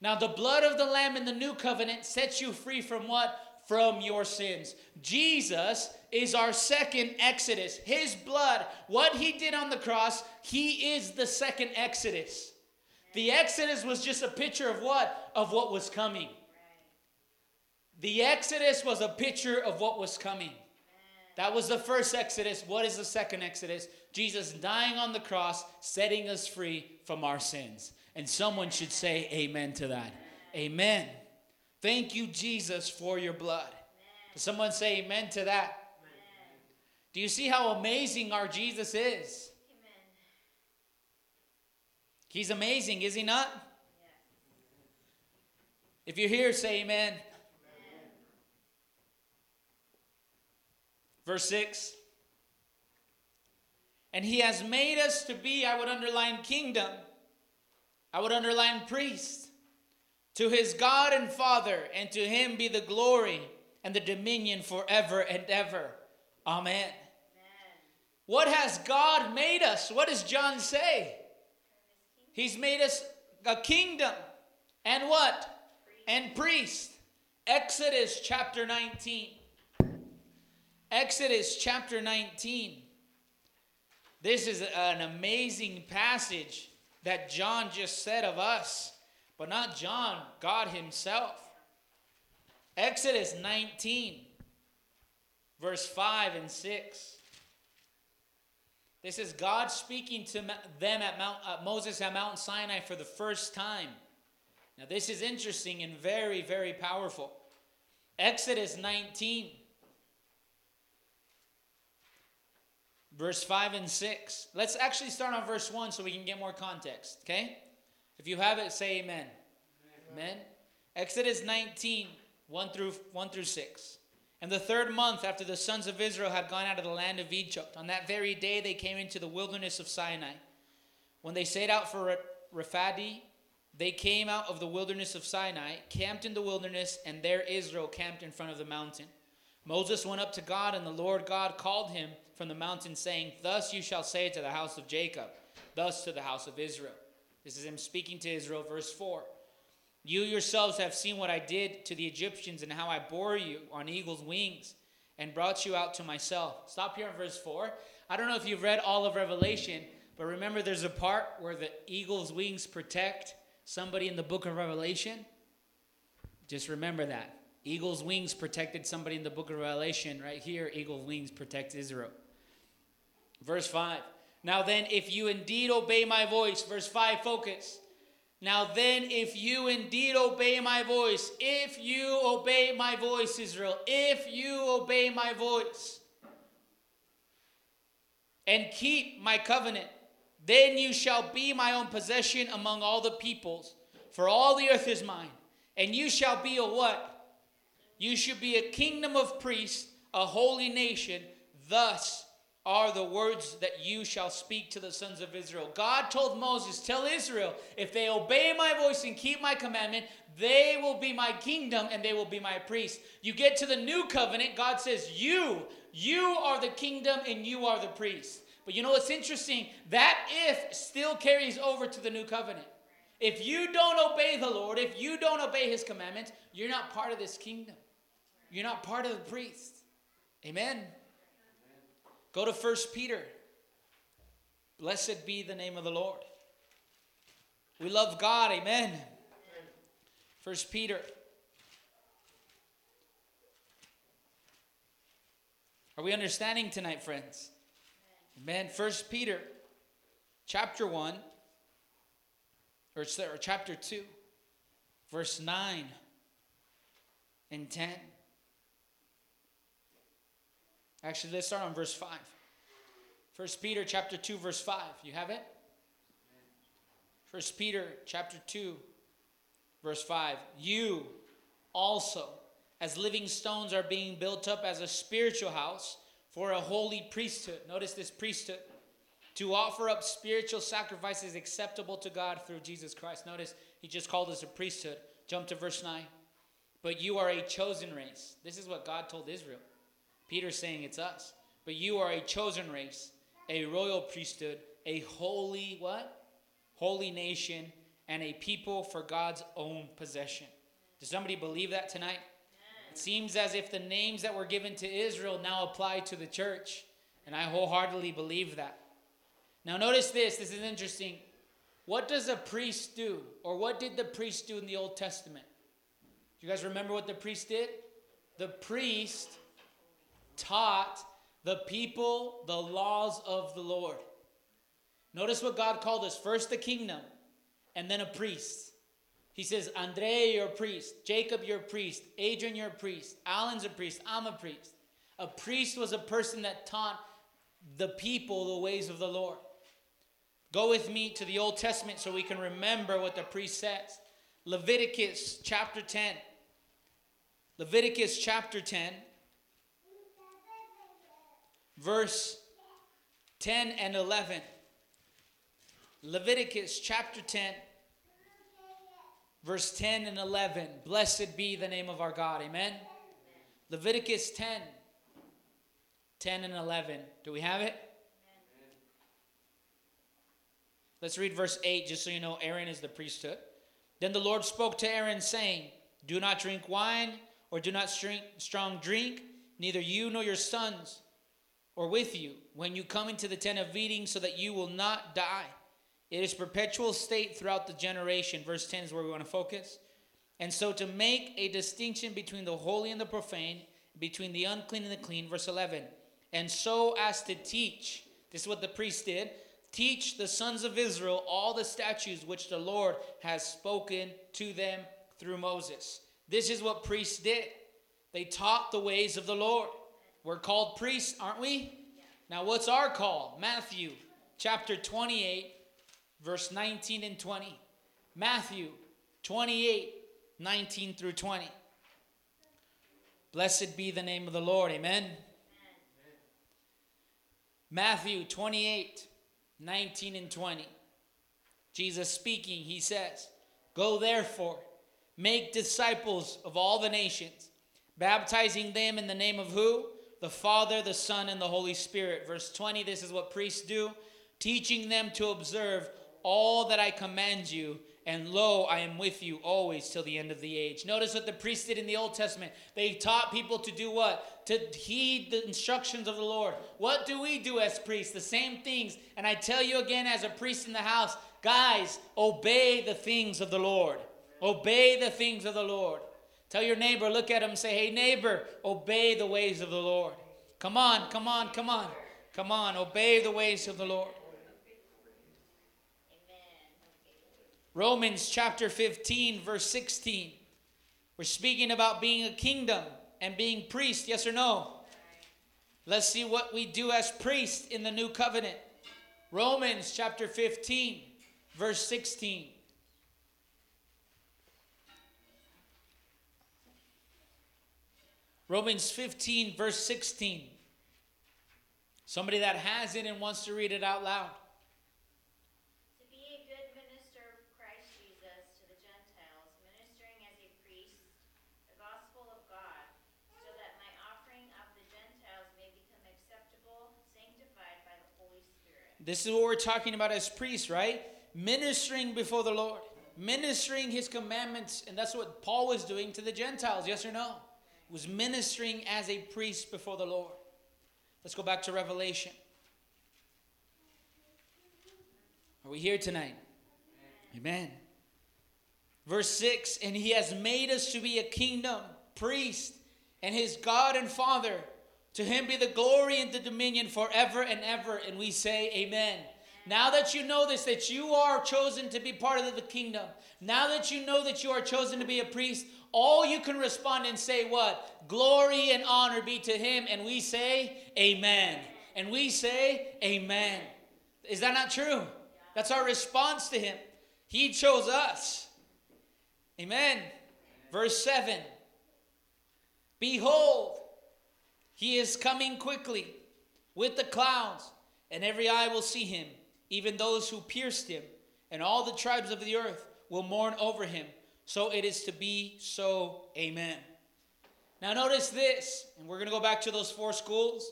Now, the blood of the Lamb in the New Covenant sets you free from what? From your sins. Jesus is our second Exodus. His blood, what he did on the cross, he is the second Exodus. The Exodus was just a picture of what? Of what was coming. The Exodus was a picture of what was coming. That was the first Exodus. What is the second Exodus? Jesus dying on the cross, setting us free from our sins. And someone should say amen to that. Amen. Thank you, Jesus, for your blood. Does someone say amen to that? Do you see how amazing our Jesus is? He's amazing, is he not? If you're here, say amen. amen. Verse 6. And he has made us to be, I would underline kingdom, I would underline priest, to his God and Father, and to him be the glory and the dominion forever and ever. Amen. Amen. What has God made us? What does John say? He's made us a kingdom and what? And priest. Exodus chapter 19. Exodus chapter 19. This is an amazing passage that John just said of us, but not John, God Himself. Exodus 19, verse 5 and 6. This is God speaking to them at Mount uh, Moses at Mount Sinai for the first time. Now this is interesting and very very powerful. Exodus 19 verse 5 and 6. Let's actually start on verse 1 so we can get more context, okay? If you have it say amen. Amen. amen. Exodus 19 1 through 1 through 6. And the third month after the sons of Israel had gone out of the land of Egypt, on that very day they came into the wilderness of Sinai. When they set out for Rephidim, they came out of the wilderness of Sinai, camped in the wilderness, and there Israel camped in front of the mountain. Moses went up to God, and the Lord God called him from the mountain, saying, Thus you shall say to the house of Jacob, thus to the house of Israel. This is him speaking to Israel, verse 4. You yourselves have seen what I did to the Egyptians and how I bore you on eagle's wings and brought you out to myself. Stop here in verse 4. I don't know if you've read all of Revelation, but remember there's a part where the eagle's wings protect somebody in the book of Revelation. Just remember that. Eagle's wings protected somebody in the book of Revelation. Right here, eagle's wings protect Israel. Verse 5. Now then, if you indeed obey my voice, verse 5, focus. Now then, if you indeed obey my voice, if you obey my voice, Israel, if you obey my voice, and keep my covenant, then you shall be my own possession among all the peoples, for all the earth is mine. And you shall be a what? You should be a kingdom of priests, a holy nation. Thus are the words that you shall speak to the sons of Israel. God told Moses, Tell Israel, if they obey my voice and keep my commandment, they will be my kingdom and they will be my priests. You get to the new covenant, God says, You, you are the kingdom and you are the priest. But you know what's interesting? That if still carries over to the new covenant. If you don't obey the Lord, if you don't obey his commandments, you're not part of this kingdom. You're not part of the priest. Amen. Go to First Peter. Blessed be the name of the Lord. We love God. Amen. First Peter. Are we understanding tonight, friends? Amen. First Peter, chapter 1, or, or chapter 2, verse 9 and 10. Actually, let's start on verse 5. First Peter chapter 2, verse 5. You have it? First Peter chapter 2, verse 5. You also, as living stones, are being built up as a spiritual house for a holy priesthood. Notice this priesthood. To offer up spiritual sacrifices acceptable to God through Jesus Christ. Notice he just called us a priesthood. Jump to verse 9. But you are a chosen race. This is what God told Israel. Peter's saying it's us. But you are a chosen race, a royal priesthood, a holy what? Holy nation, and a people for God's own possession. Does somebody believe that tonight? It seems as if the names that were given to Israel now apply to the church. And I wholeheartedly believe that. Now, notice this. This is interesting. What does a priest do? Or what did the priest do in the Old Testament? Do you guys remember what the priest did? The priest taught the people the laws of the Lord. Notice what God called us first the kingdom, and then a priest. He says, Andre, you're a priest. Jacob, you're a priest. Adrian, you're a priest. Alan's a priest. I'm a priest. A priest was a person that taught the people the ways of the Lord. Go with me to the Old Testament so we can remember what the priest says. Leviticus chapter 10. Leviticus chapter 10, verse 10 and 11. Leviticus chapter 10, verse 10 and 11. Blessed be the name of our God. Amen. Leviticus 10, 10 and 11. Do we have it? Let's read verse 8 just so you know Aaron is the priesthood. Then the Lord spoke to Aaron, saying, Do not drink wine, or do not drink strong drink, neither you nor your sons, or with you, when you come into the tent of meeting, so that you will not die. It is perpetual state throughout the generation. Verse 10 is where we want to focus. And so to make a distinction between the holy and the profane, between the unclean and the clean, verse 11. And so as to teach, this is what the priest did, teach the sons of Israel all the statutes which the Lord has spoken to them through Moses. This is what priests did. They taught the ways of the Lord. We're called priests, aren't we? Now, what's our call? Matthew chapter 28, verse 19 and 20. Matthew 28, 19 through 20. Blessed be the name of the Lord. Amen. Matthew 28, 19 and 20. Jesus speaking, he says, Go therefore, make disciples of all the nations, baptizing them in the name of who? The Father, the Son, and the Holy Spirit. Verse 20, this is what priests do, teaching them to observe all that I command you. And lo, I am with you always till the end of the age. Notice what the priests did in the Old Testament. They taught people to do what? To heed the instructions of the Lord. What do we do as priests? The same things. And I tell you again, as a priest in the house, guys, obey the things of the Lord. Obey the things of the Lord. Tell your neighbor, look at him, say, hey, neighbor, obey the ways of the Lord. Come on, come on, come on. Come on, obey the ways of the Lord. Romans chapter 15, verse 16. We're speaking about being a kingdom and being priest, yes or no? Let's see what we do as priests in the new covenant. Romans chapter 15, verse 16. Romans 15, verse 16. Somebody that has it and wants to read it out loud. To be a good minister of Christ Jesus to the Gentiles, ministering as a priest the gospel of God, so that my offering of the Gentiles may become acceptable, sanctified by the Holy Spirit. This is what we're talking about as priests, right? Ministering before the Lord, ministering his commandments. And that's what Paul was doing to the Gentiles, yes or no? Was ministering as a priest before the Lord. Let's go back to Revelation. Are we here tonight? Amen. Verse 6 And he has made us to be a kingdom, priest, and his God and Father. To him be the glory and the dominion forever and ever. And we say, Amen. Now that you know this, that you are chosen to be part of the kingdom, now that you know that you are chosen to be a priest, all you can respond and say, What? Glory and honor be to him. And we say, Amen. And we say, Amen. Is that not true? That's our response to him. He chose us. Amen. Verse 7 Behold, he is coming quickly with the clouds, and every eye will see him, even those who pierced him, and all the tribes of the earth will mourn over him. So it is to be so. Amen. Now, notice this, and we're going to go back to those four schools.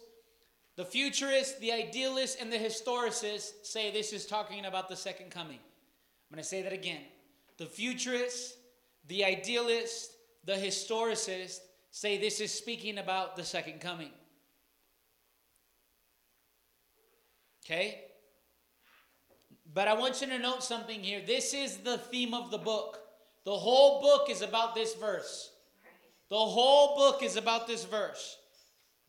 The futurists, the idealists, and the historicists say this is talking about the second coming. I'm going to say that again. The futurists, the idealists, the historicists say this is speaking about the second coming. Okay? But I want you to note something here. This is the theme of the book. The whole book is about this verse. The whole book is about this verse.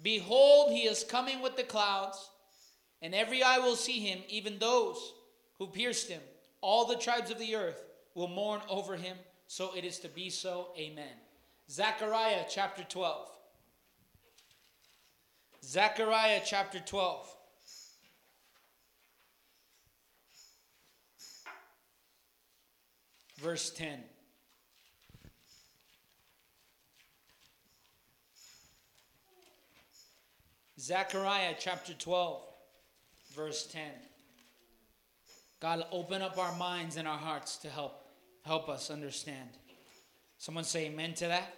Behold, he is coming with the clouds, and every eye will see him, even those who pierced him. All the tribes of the earth will mourn over him. So it is to be so. Amen. Zechariah chapter 12. Zechariah chapter 12. Verse 10. Zechariah chapter 12, verse 10. God, open up our minds and our hearts to help help us understand. Someone say amen to that.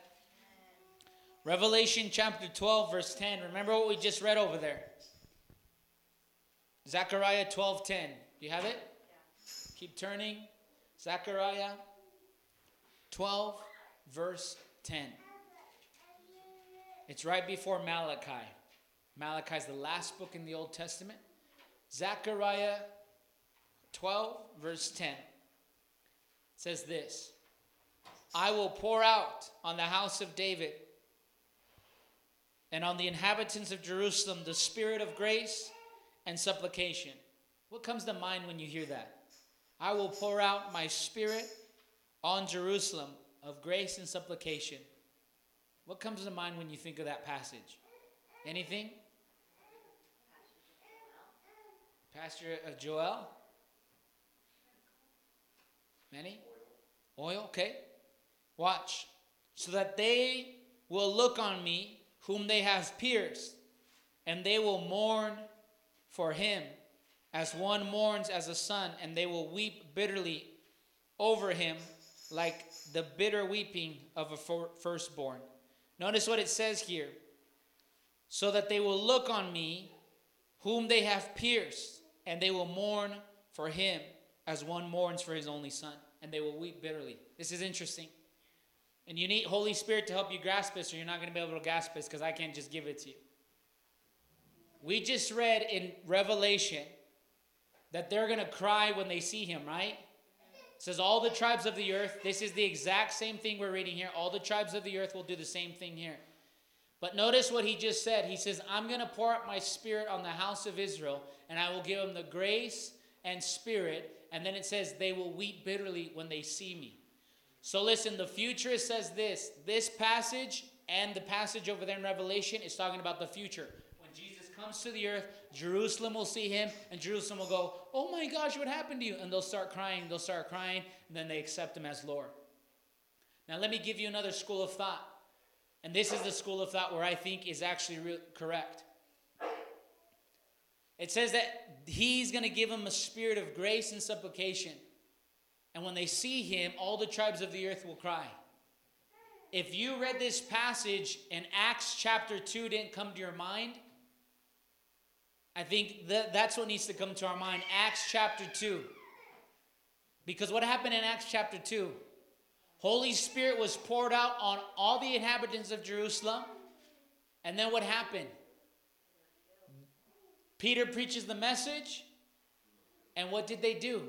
Revelation chapter 12, verse 10. Remember what we just read over there. Zechariah 12, 10. Do you have it? Keep turning. Zechariah 12, verse 10. It's right before Malachi. Malachi is the last book in the Old Testament. Zechariah 12, verse 10 says this I will pour out on the house of David and on the inhabitants of Jerusalem the spirit of grace and supplication. What comes to mind when you hear that? I will pour out my spirit on Jerusalem of grace and supplication. What comes to mind when you think of that passage? Anything? Pastor uh, Joel? Manny? Oil, okay. Watch. So that they will look on me, whom they have pierced, and they will mourn for him, as one mourns as a son, and they will weep bitterly over him, like the bitter weeping of a firstborn. Notice what it says here. So that they will look on me, whom they have pierced, and they will mourn for him, as one mourns for his only son and they will weep bitterly. This is interesting. And you need Holy Spirit to help you grasp this, or you're not going to be able to grasp this because I can't just give it to you. We just read in Revelation that they're going to cry when they see him, right? It says, All the tribes of the earth, this is the exact same thing we're reading here. All the tribes of the earth will do the same thing here. But notice what he just said. He says, I'm going to pour out my spirit on the house of Israel, and I will give them the grace and spirit and then it says, they will weep bitterly when they see me. So listen, the future says this this passage and the passage over there in Revelation is talking about the future. Comes to the earth, Jerusalem will see him, and Jerusalem will go, Oh my gosh, what happened to you? And they'll start crying, they'll start crying, and then they accept him as Lord. Now, let me give you another school of thought. And this is the school of thought where I think is actually re- correct. It says that he's going to give them a spirit of grace and supplication. And when they see him, all the tribes of the earth will cry. If you read this passage and Acts chapter 2 didn't come to your mind, I think that that's what needs to come to our mind. Acts chapter 2. Because what happened in Acts chapter 2? Holy Spirit was poured out on all the inhabitants of Jerusalem. And then what happened? Peter preaches the message. And what did they do?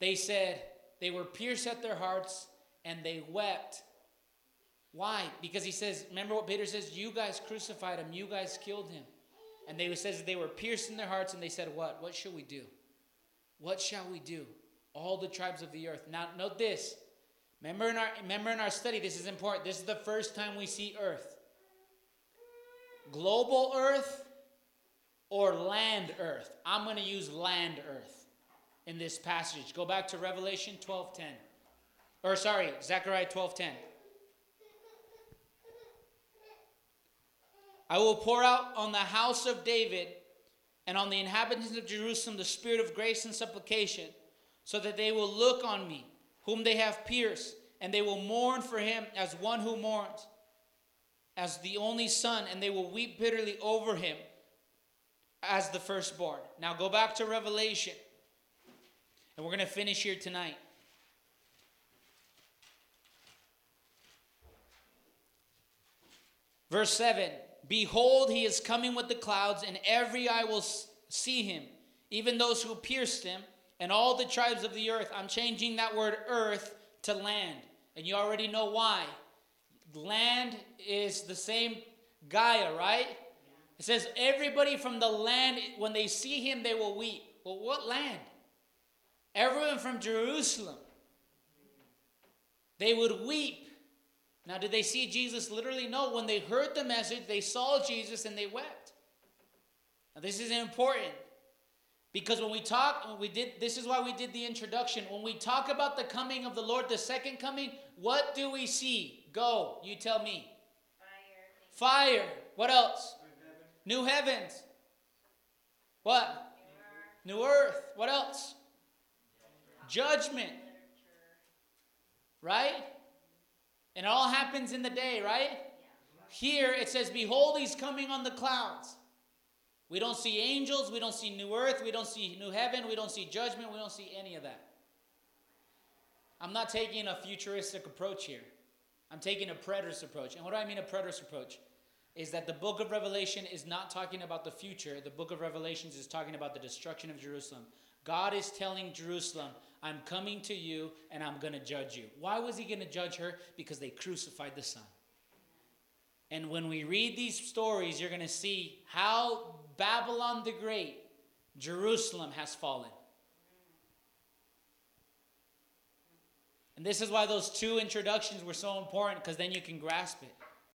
They said they were pierced at their hearts and they wept. Why? Because he says, remember what Peter says? You guys crucified him, you guys killed him. And they says they were pierced in their hearts and they said, What? What shall we do? What shall we do? All the tribes of the earth. Now note this. Remember in our remember in our study, this is important. This is the first time we see earth. Global earth or land earth. I'm going to use land earth in this passage. Go back to Revelation 12:10. Or sorry, Zechariah 12:10. I will pour out on the house of David and on the inhabitants of Jerusalem the spirit of grace and supplication, so that they will look on me, whom they have pierced, and they will mourn for him as one who mourns, as the only son, and they will weep bitterly over him as the firstborn. Now go back to Revelation, and we're going to finish here tonight. Verse 7 Behold, he is coming with the clouds, and every eye will see him, even those who pierced him, and all the tribes of the earth. I'm changing that word earth to land, and you already know why. Land is the same Gaia, right? It says, Everybody from the land, when they see him, they will weep. Well, what land? Everyone from Jerusalem. They would weep now, did they see Jesus literally? No. When they heard the message, they saw Jesus and they wept. Now, this is important because when we talk, when we did, this is why we did the introduction. When we talk about the coming of the Lord, the second coming, what do we see? Go, you tell me. Fire. Fire. What else? New heavens. What? New earth. What else? Judgment. Right? And it all happens in the day, right? Here it says, Behold, he's coming on the clouds. We don't see angels, we don't see new earth, we don't see new heaven, we don't see judgment, we don't see any of that. I'm not taking a futuristic approach here. I'm taking a preterist approach. And what do I mean a preterist approach? Is that the book of Revelation is not talking about the future. The book of Revelations is talking about the destruction of Jerusalem. God is telling Jerusalem, I'm coming to you and I'm going to judge you. Why was he going to judge her? Because they crucified the Son. And when we read these stories, you're going to see how Babylon the Great, Jerusalem has fallen. And this is why those two introductions were so important because then you can grasp it.